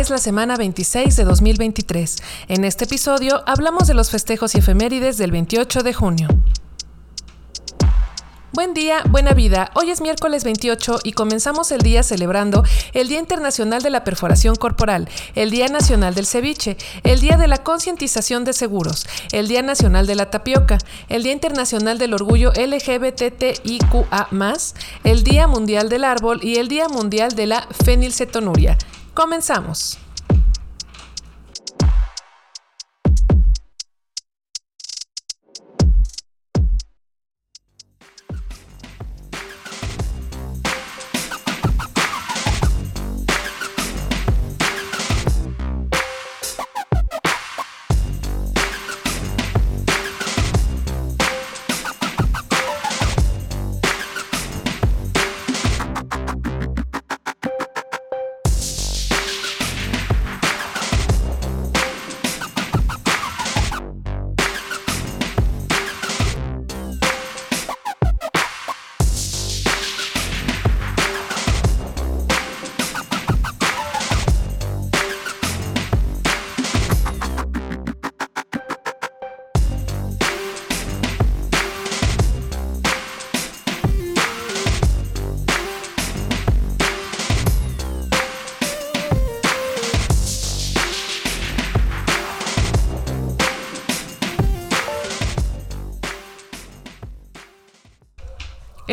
Es la semana 26 de 2023. En este episodio hablamos de los festejos y efemérides del 28 de junio. Buen día, buena vida. Hoy es miércoles 28 y comenzamos el día celebrando el Día Internacional de la Perforación Corporal, el Día Nacional del Ceviche, el Día de la Concientización de Seguros, el Día Nacional de la Tapioca, el Día Internacional del Orgullo LGBTIQA, el Día Mundial del Árbol y el Día Mundial de la Fenilcetonuria. Comenzamos.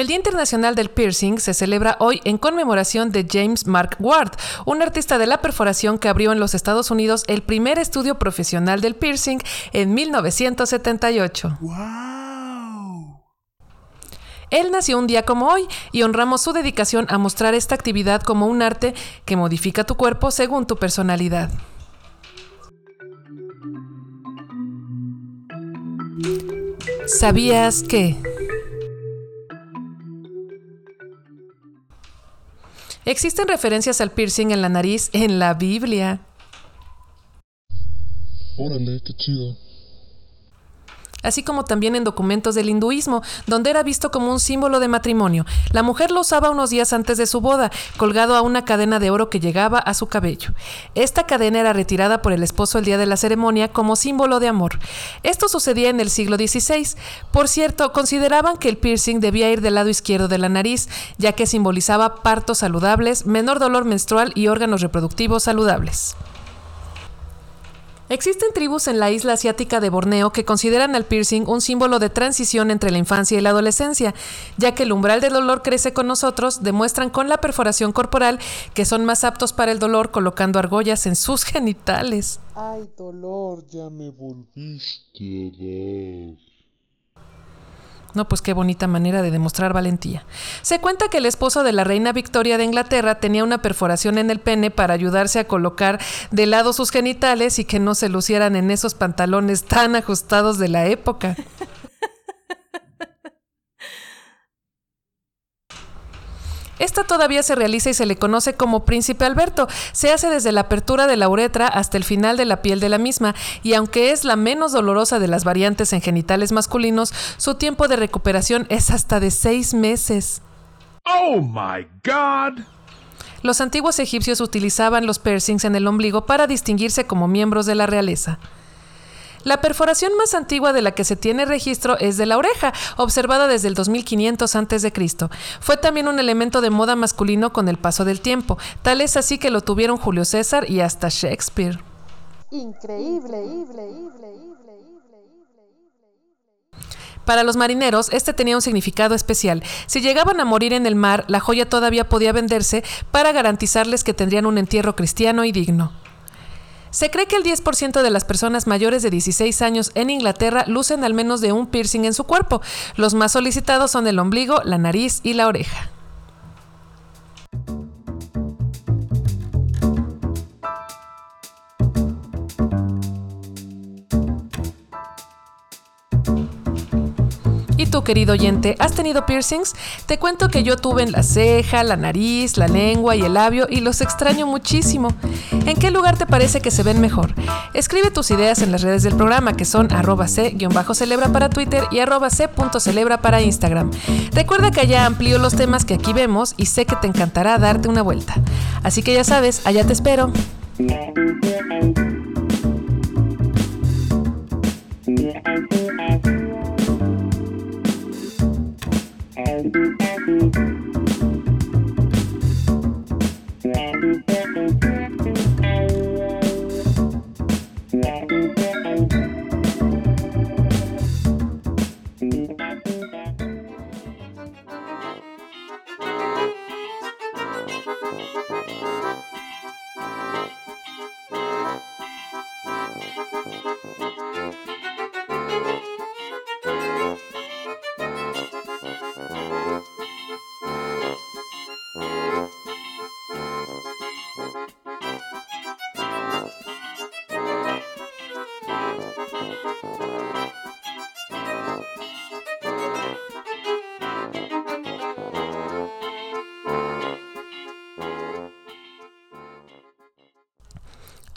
El Día Internacional del Piercing se celebra hoy en conmemoración de James Mark Ward, un artista de la perforación que abrió en los Estados Unidos el primer estudio profesional del piercing en 1978. Él nació un día como hoy y honramos su dedicación a mostrar esta actividad como un arte que modifica tu cuerpo según tu personalidad. ¿Sabías que... Existen referencias al piercing en la nariz en la Biblia. Órale, qué chido así como también en documentos del hinduismo, donde era visto como un símbolo de matrimonio. La mujer lo usaba unos días antes de su boda, colgado a una cadena de oro que llegaba a su cabello. Esta cadena era retirada por el esposo el día de la ceremonia como símbolo de amor. Esto sucedía en el siglo XVI. Por cierto, consideraban que el piercing debía ir del lado izquierdo de la nariz, ya que simbolizaba partos saludables, menor dolor menstrual y órganos reproductivos saludables. Existen tribus en la isla asiática de Borneo que consideran al piercing un símbolo de transición entre la infancia y la adolescencia, ya que el umbral del dolor crece con nosotros, demuestran con la perforación corporal que son más aptos para el dolor colocando argollas en sus genitales. Ay, dolor, ya me volviste a no, pues qué bonita manera de demostrar valentía. Se cuenta que el esposo de la reina Victoria de Inglaterra tenía una perforación en el pene para ayudarse a colocar de lado sus genitales y que no se lucieran en esos pantalones tan ajustados de la época. Esta todavía se realiza y se le conoce como príncipe Alberto. Se hace desde la apertura de la uretra hasta el final de la piel de la misma y aunque es la menos dolorosa de las variantes en genitales masculinos, su tiempo de recuperación es hasta de seis meses. ¡Oh, my God! Los antiguos egipcios utilizaban los piercings en el ombligo para distinguirse como miembros de la realeza. La perforación más antigua de la que se tiene registro es de la oreja, observada desde el 2500 a.C. Fue también un elemento de moda masculino con el paso del tiempo, tal es así que lo tuvieron Julio César y hasta Shakespeare. Increíble. Para los marineros, este tenía un significado especial. Si llegaban a morir en el mar, la joya todavía podía venderse para garantizarles que tendrían un entierro cristiano y digno. Se cree que el 10% de las personas mayores de 16 años en Inglaterra lucen al menos de un piercing en su cuerpo. Los más solicitados son el ombligo, la nariz y la oreja. Tú, querido oyente, has tenido piercings? Te cuento que yo tuve en la ceja, la nariz, la lengua y el labio y los extraño muchísimo. ¿En qué lugar te parece que se ven mejor? Escribe tus ideas en las redes del programa que son arroba c-celebra para Twitter y arroba c.celebra para Instagram. Recuerda que allá amplío los temas que aquí vemos y sé que te encantará darte una vuelta. Así que ya sabes, allá te espero.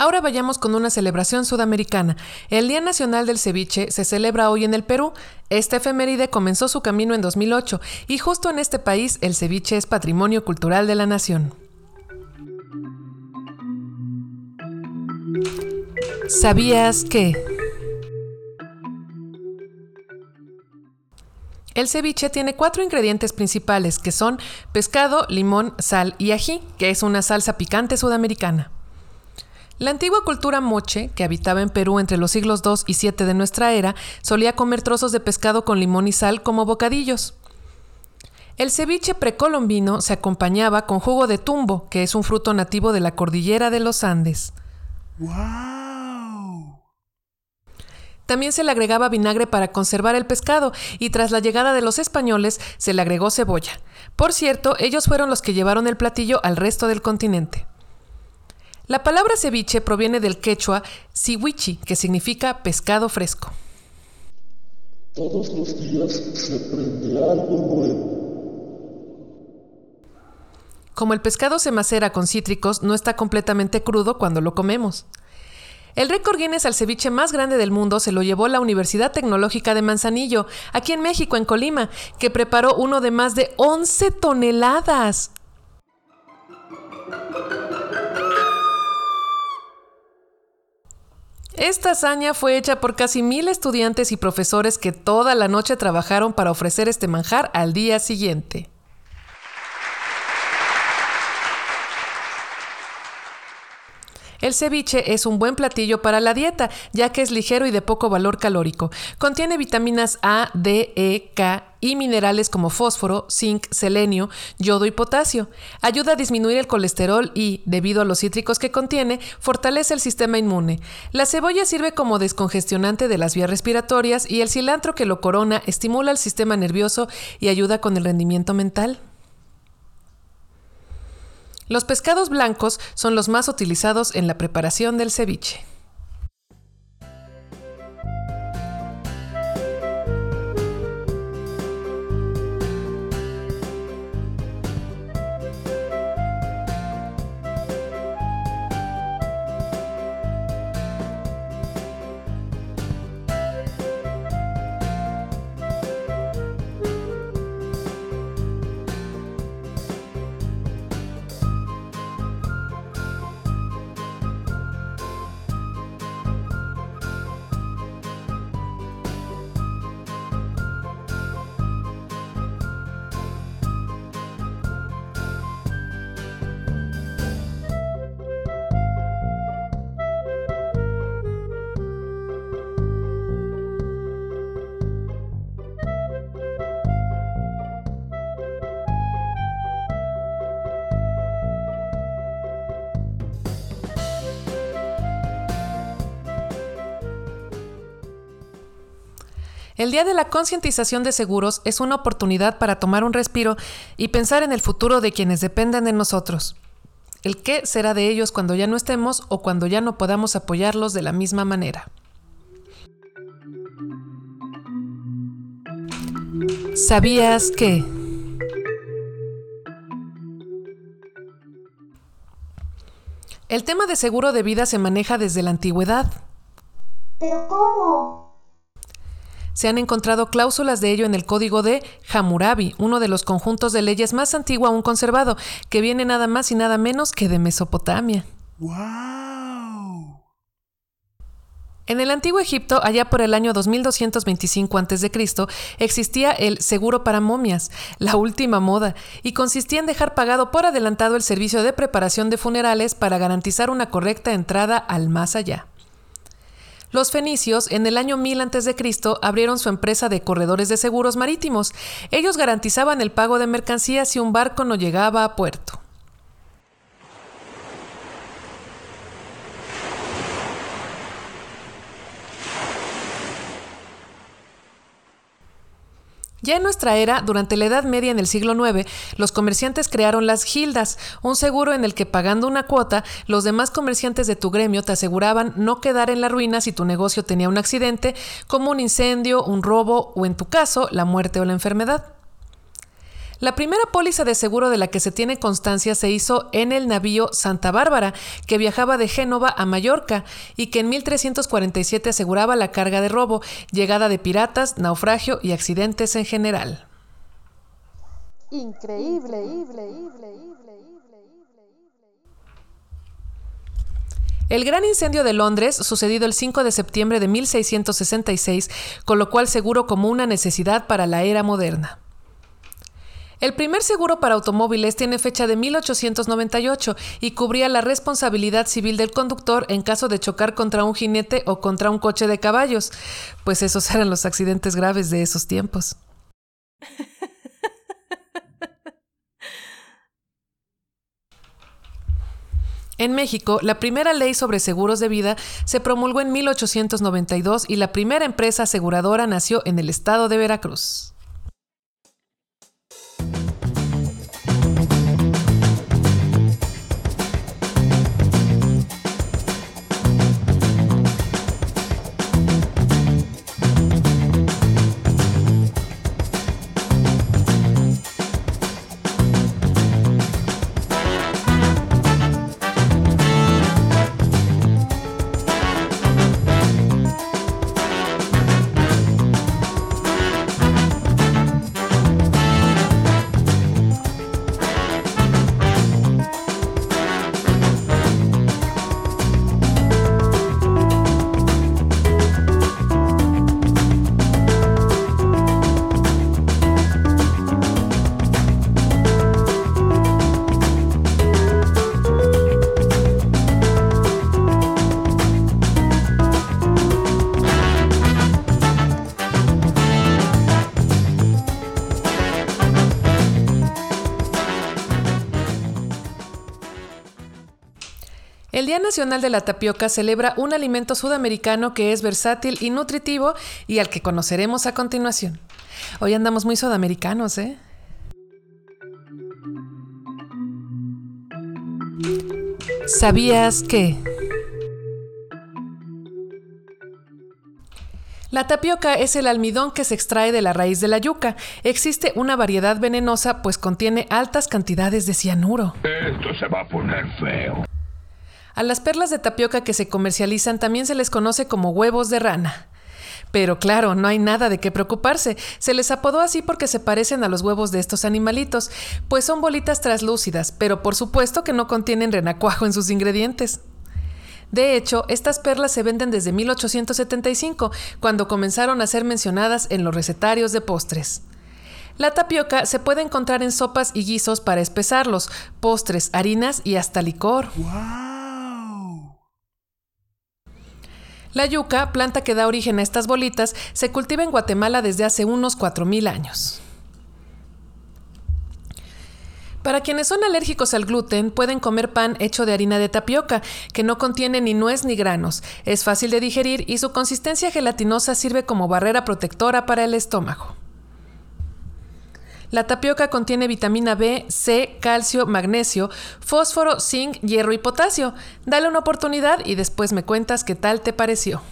Ahora vayamos con una celebración sudamericana. El Día Nacional del Ceviche se celebra hoy en el Perú. Esta efeméride comenzó su camino en 2008 y justo en este país el ceviche es patrimonio cultural de la nación. ¿Sabías que? El ceviche tiene cuatro ingredientes principales que son pescado, limón, sal y ají, que es una salsa picante sudamericana. La antigua cultura moche, que habitaba en Perú entre los siglos II y VII de nuestra era, solía comer trozos de pescado con limón y sal como bocadillos. El ceviche precolombino se acompañaba con jugo de tumbo, que es un fruto nativo de la cordillera de los Andes. ¡Wow! También se le agregaba vinagre para conservar el pescado y tras la llegada de los españoles se le agregó cebolla. Por cierto, ellos fueron los que llevaron el platillo al resto del continente. La palabra ceviche proviene del quechua siwichi, que significa pescado fresco. Todos los días se algo nuevo. Como el pescado se macera con cítricos, no está completamente crudo cuando lo comemos. El récord Guinness al ceviche más grande del mundo se lo llevó la Universidad Tecnológica de Manzanillo, aquí en México, en Colima, que preparó uno de más de 11 toneladas. Esta hazaña fue hecha por casi mil estudiantes y profesores que toda la noche trabajaron para ofrecer este manjar al día siguiente. El ceviche es un buen platillo para la dieta, ya que es ligero y de poco valor calórico. Contiene vitaminas A, D, E, K y minerales como fósforo, zinc, selenio, yodo y potasio. Ayuda a disminuir el colesterol y, debido a los cítricos que contiene, fortalece el sistema inmune. La cebolla sirve como descongestionante de las vías respiratorias y el cilantro que lo corona estimula el sistema nervioso y ayuda con el rendimiento mental. Los pescados blancos son los más utilizados en la preparación del ceviche. El Día de la Concientización de Seguros es una oportunidad para tomar un respiro y pensar en el futuro de quienes dependen de nosotros. El qué será de ellos cuando ya no estemos o cuando ya no podamos apoyarlos de la misma manera. ¿Sabías que? El tema de seguro de vida se maneja desde la antigüedad. ¿Pero cómo? Se han encontrado cláusulas de ello en el Código de Hammurabi, uno de los conjuntos de leyes más antiguo aún conservado, que viene nada más y nada menos que de Mesopotamia. ¡Wow! En el antiguo Egipto, allá por el año 2225 a.C., existía el seguro para momias, la última moda, y consistía en dejar pagado por adelantado el servicio de preparación de funerales para garantizar una correcta entrada al más allá. Los fenicios, en el año 1000 a.C., abrieron su empresa de corredores de seguros marítimos. Ellos garantizaban el pago de mercancías si un barco no llegaba a puerto. Ya en nuestra era, durante la Edad Media en el siglo IX, los comerciantes crearon las gildas, un seguro en el que pagando una cuota, los demás comerciantes de tu gremio te aseguraban no quedar en la ruina si tu negocio tenía un accidente, como un incendio, un robo o en tu caso, la muerte o la enfermedad. La primera póliza de seguro de la que se tiene constancia se hizo en el navío Santa Bárbara, que viajaba de Génova a Mallorca y que en 1347 aseguraba la carga de robo, llegada de piratas, naufragio y accidentes en general. Increíble. El gran incendio de Londres, sucedido el 5 de septiembre de 1666, colocó al seguro como una necesidad para la era moderna. El primer seguro para automóviles tiene fecha de 1898 y cubría la responsabilidad civil del conductor en caso de chocar contra un jinete o contra un coche de caballos, pues esos eran los accidentes graves de esos tiempos. En México, la primera ley sobre seguros de vida se promulgó en 1892 y la primera empresa aseguradora nació en el estado de Veracruz. Nacional de la Tapioca celebra un alimento sudamericano que es versátil y nutritivo y al que conoceremos a continuación. Hoy andamos muy sudamericanos, ¿eh? ¿Sabías que? La tapioca es el almidón que se extrae de la raíz de la yuca. Existe una variedad venenosa pues contiene altas cantidades de cianuro. Esto se va a poner feo. A las perlas de tapioca que se comercializan también se les conoce como huevos de rana. Pero claro, no hay nada de qué preocuparse. Se les apodó así porque se parecen a los huevos de estos animalitos, pues son bolitas traslúcidas, pero por supuesto que no contienen renacuajo en sus ingredientes. De hecho, estas perlas se venden desde 1875, cuando comenzaron a ser mencionadas en los recetarios de postres. La tapioca se puede encontrar en sopas y guisos para espesarlos, postres, harinas y hasta licor. ¡Wow! La yuca, planta que da origen a estas bolitas, se cultiva en Guatemala desde hace unos 4.000 años. Para quienes son alérgicos al gluten, pueden comer pan hecho de harina de tapioca, que no contiene ni nuez ni granos. Es fácil de digerir y su consistencia gelatinosa sirve como barrera protectora para el estómago. La tapioca contiene vitamina B, C, calcio, magnesio, fósforo, zinc, hierro y potasio. Dale una oportunidad y después me cuentas qué tal te pareció.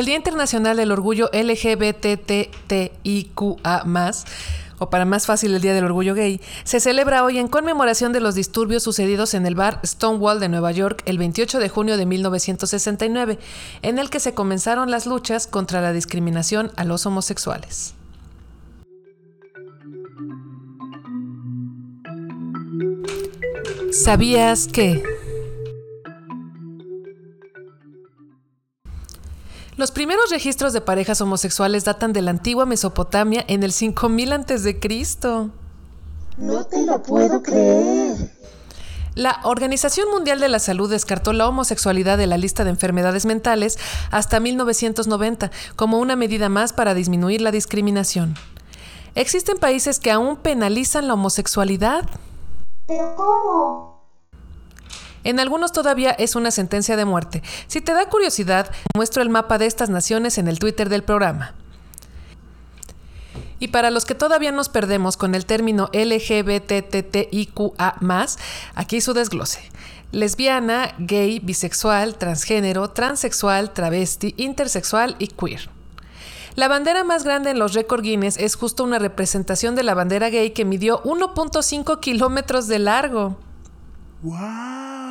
El Día Internacional del Orgullo LGBTTIQA, o para más fácil el Día del Orgullo Gay, se celebra hoy en conmemoración de los disturbios sucedidos en el bar Stonewall de Nueva York el 28 de junio de 1969, en el que se comenzaron las luchas contra la discriminación a los homosexuales. ¿Sabías que? Los primeros registros de parejas homosexuales datan de la antigua Mesopotamia en el 5000 a.C. No te lo puedo creer. La Organización Mundial de la Salud descartó la homosexualidad de la lista de enfermedades mentales hasta 1990 como una medida más para disminuir la discriminación. Existen países que aún penalizan la homosexualidad. ¿Pero cómo? En algunos todavía es una sentencia de muerte. Si te da curiosidad, muestro el mapa de estas naciones en el Twitter del programa. Y para los que todavía nos perdemos con el término LGBTTIQA, aquí su desglose. Lesbiana, gay, bisexual, transgénero, transexual, travesti, intersexual y queer. La bandera más grande en los récord Guinness es justo una representación de la bandera gay que midió 1.5 kilómetros de largo. ¡Wow!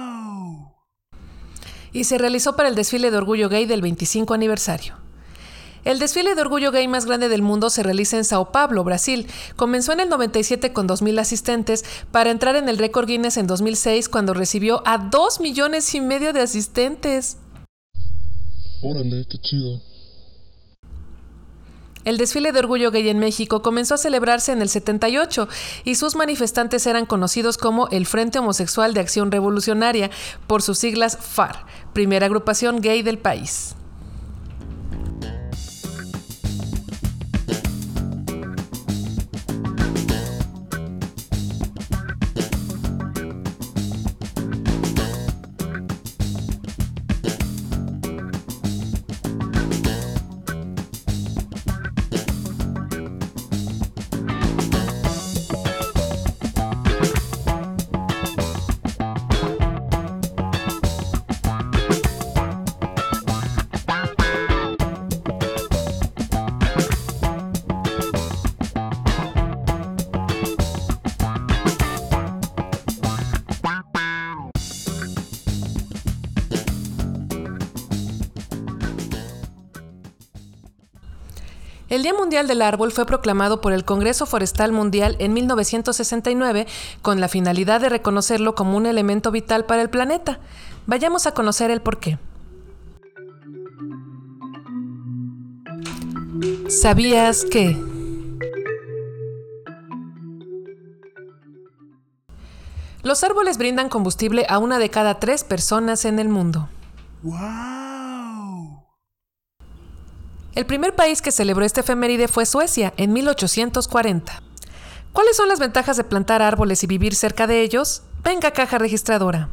Y se realizó para el desfile de orgullo gay del 25 aniversario. El desfile de orgullo gay más grande del mundo se realiza en Sao Paulo, Brasil. Comenzó en el 97 con 2.000 asistentes para entrar en el récord Guinness en 2006 cuando recibió a 2 millones y medio de asistentes. Órale, qué chido. El desfile de orgullo gay en México comenzó a celebrarse en el 78 y sus manifestantes eran conocidos como el Frente Homosexual de Acción Revolucionaria, por sus siglas FAR, primera agrupación gay del país. El Día Mundial del Árbol fue proclamado por el Congreso Forestal Mundial en 1969 con la finalidad de reconocerlo como un elemento vital para el planeta. Vayamos a conocer el porqué. ¿Sabías que? Los árboles brindan combustible a una de cada tres personas en el mundo. ¡Wow! El primer país que celebró este efeméride fue Suecia en 1840. ¿Cuáles son las ventajas de plantar árboles y vivir cerca de ellos? Venga, caja registradora.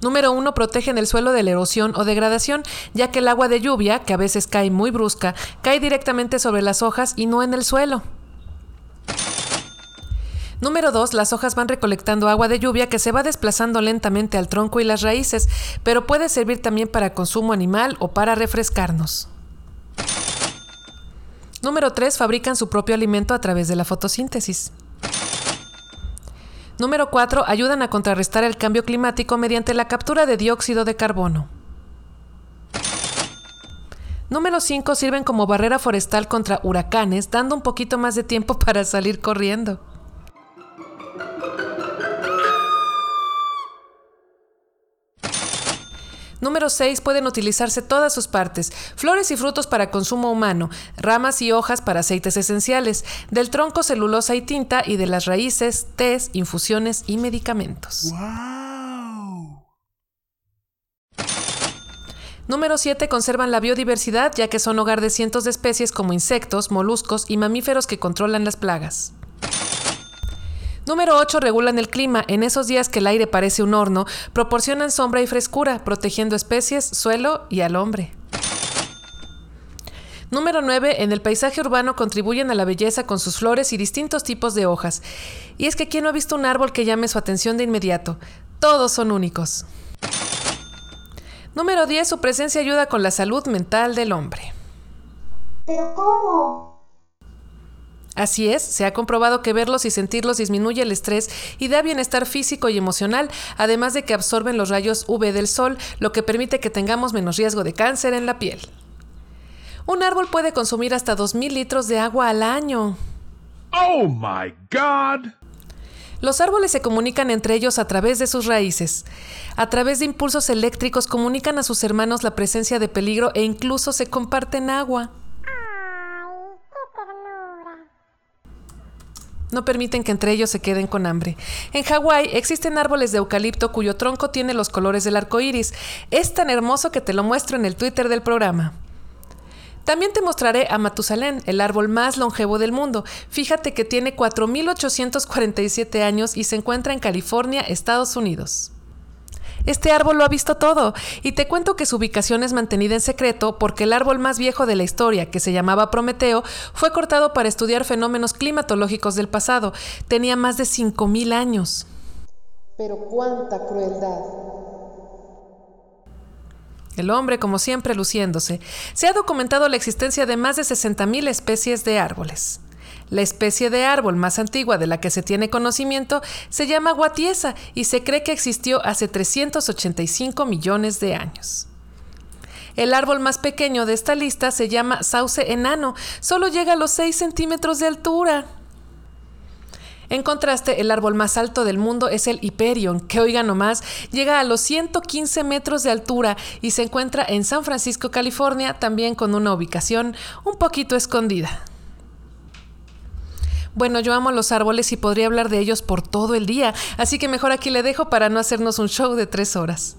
Número 1. Protegen el suelo de la erosión o degradación, ya que el agua de lluvia, que a veces cae muy brusca, cae directamente sobre las hojas y no en el suelo. Número 2. Las hojas van recolectando agua de lluvia que se va desplazando lentamente al tronco y las raíces, pero puede servir también para consumo animal o para refrescarnos. Número 3. Fabrican su propio alimento a través de la fotosíntesis. Número 4. Ayudan a contrarrestar el cambio climático mediante la captura de dióxido de carbono. Número 5. Sirven como barrera forestal contra huracanes, dando un poquito más de tiempo para salir corriendo. Número 6. Pueden utilizarse todas sus partes. Flores y frutos para consumo humano, ramas y hojas para aceites esenciales, del tronco celulosa y tinta y de las raíces, tés, infusiones y medicamentos. ¡Wow! Número 7. Conservan la biodiversidad ya que son hogar de cientos de especies como insectos, moluscos y mamíferos que controlan las plagas. Número 8. Regulan el clima. En esos días que el aire parece un horno, proporcionan sombra y frescura, protegiendo especies, suelo y al hombre. Número 9. En el paisaje urbano contribuyen a la belleza con sus flores y distintos tipos de hojas. Y es que ¿quién no ha visto un árbol que llame su atención de inmediato? Todos son únicos. Número 10. Su presencia ayuda con la salud mental del hombre. ¿Pero cómo? Así es, se ha comprobado que verlos y sentirlos disminuye el estrés y da bienestar físico y emocional, además de que absorben los rayos UV del sol, lo que permite que tengamos menos riesgo de cáncer en la piel. Un árbol puede consumir hasta 2.000 litros de agua al año. Oh my god! Los árboles se comunican entre ellos a través de sus raíces. A través de impulsos eléctricos comunican a sus hermanos la presencia de peligro e incluso se comparten agua. No permiten que entre ellos se queden con hambre. En Hawái existen árboles de eucalipto cuyo tronco tiene los colores del arco iris. Es tan hermoso que te lo muestro en el Twitter del programa. También te mostraré a Matusalén, el árbol más longevo del mundo. Fíjate que tiene 4.847 años y se encuentra en California, Estados Unidos. Este árbol lo ha visto todo, y te cuento que su ubicación es mantenida en secreto porque el árbol más viejo de la historia, que se llamaba Prometeo, fue cortado para estudiar fenómenos climatológicos del pasado. Tenía más de 5.000 años. Pero cuánta crueldad. El hombre, como siempre, luciéndose. Se ha documentado la existencia de más de 60.000 especies de árboles. La especie de árbol más antigua de la que se tiene conocimiento se llama guatiesa y se cree que existió hace 385 millones de años. El árbol más pequeño de esta lista se llama sauce enano, solo llega a los 6 centímetros de altura. En contraste, el árbol más alto del mundo es el Hyperion, que oiga nomás, llega a los 115 metros de altura y se encuentra en San Francisco, California, también con una ubicación un poquito escondida. Bueno, yo amo los árboles y podría hablar de ellos por todo el día, así que mejor aquí le dejo para no hacernos un show de tres horas.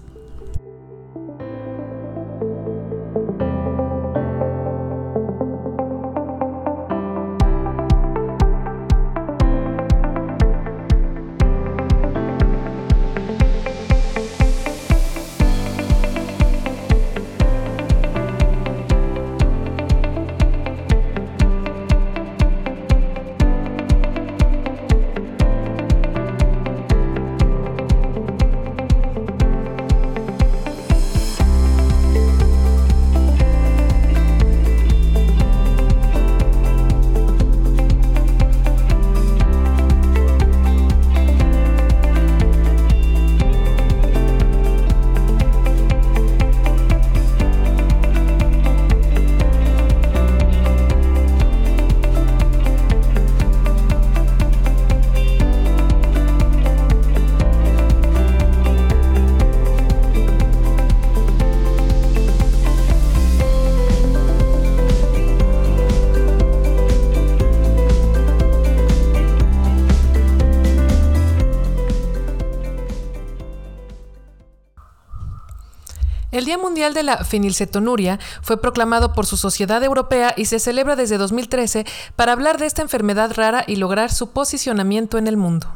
El Día Mundial de la Fenilcetonuria fue proclamado por su Sociedad Europea y se celebra desde 2013 para hablar de esta enfermedad rara y lograr su posicionamiento en el mundo.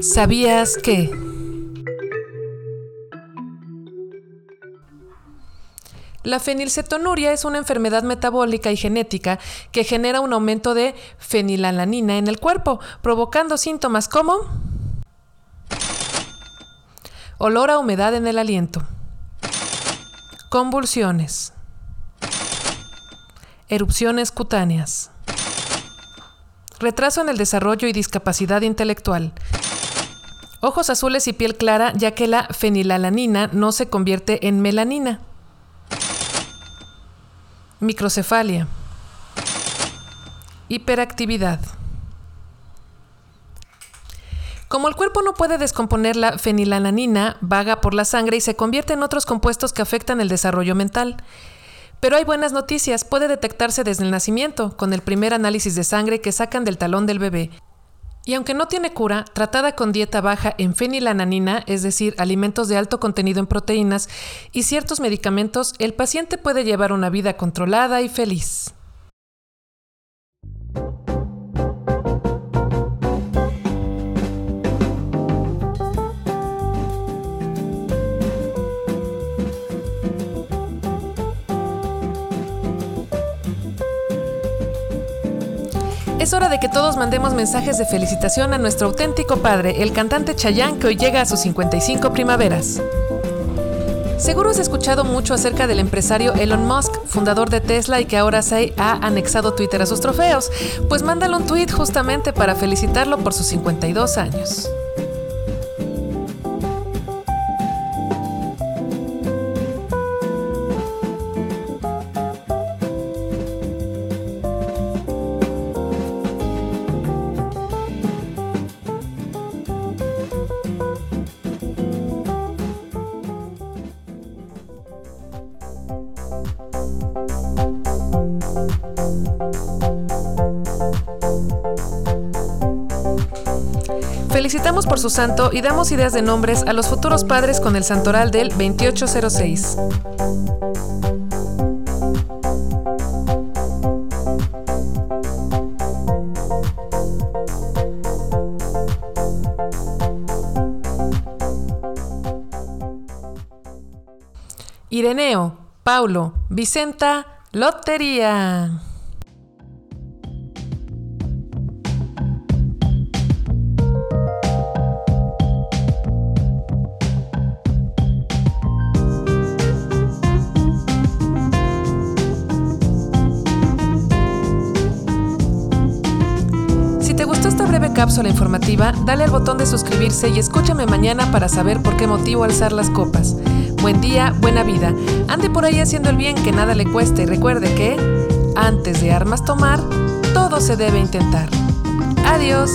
¿Sabías que? La fenilcetonuria es una enfermedad metabólica y genética que genera un aumento de fenilalanina en el cuerpo, provocando síntomas como olor a humedad en el aliento, convulsiones, erupciones cutáneas, retraso en el desarrollo y discapacidad intelectual, ojos azules y piel clara ya que la fenilalanina no se convierte en melanina, microcefalia, hiperactividad. Como el cuerpo no puede descomponer la fenilalanina, vaga por la sangre y se convierte en otros compuestos que afectan el desarrollo mental. Pero hay buenas noticias, puede detectarse desde el nacimiento, con el primer análisis de sangre que sacan del talón del bebé. Y aunque no tiene cura, tratada con dieta baja en fenilalanina, es decir, alimentos de alto contenido en proteínas, y ciertos medicamentos, el paciente puede llevar una vida controlada y feliz. Es hora de que todos mandemos mensajes de felicitación a nuestro auténtico padre, el cantante Chayanne, que hoy llega a sus 55 primaveras. Seguro has escuchado mucho acerca del empresario Elon Musk, fundador de Tesla y que ahora se ha anexado Twitter a sus trofeos. Pues mándale un tweet justamente para felicitarlo por sus 52 años. Felicitamos por su santo y damos ideas de nombres a los futuros padres con el santoral del 2806. Ireneo, Paulo, Vicenta, Lotería. Esta breve cápsula informativa, dale al botón de suscribirse y escúchame mañana para saber por qué motivo alzar las copas. Buen día, buena vida. Ande por ahí haciendo el bien que nada le cueste y recuerde que, antes de armas tomar, todo se debe intentar. Adiós.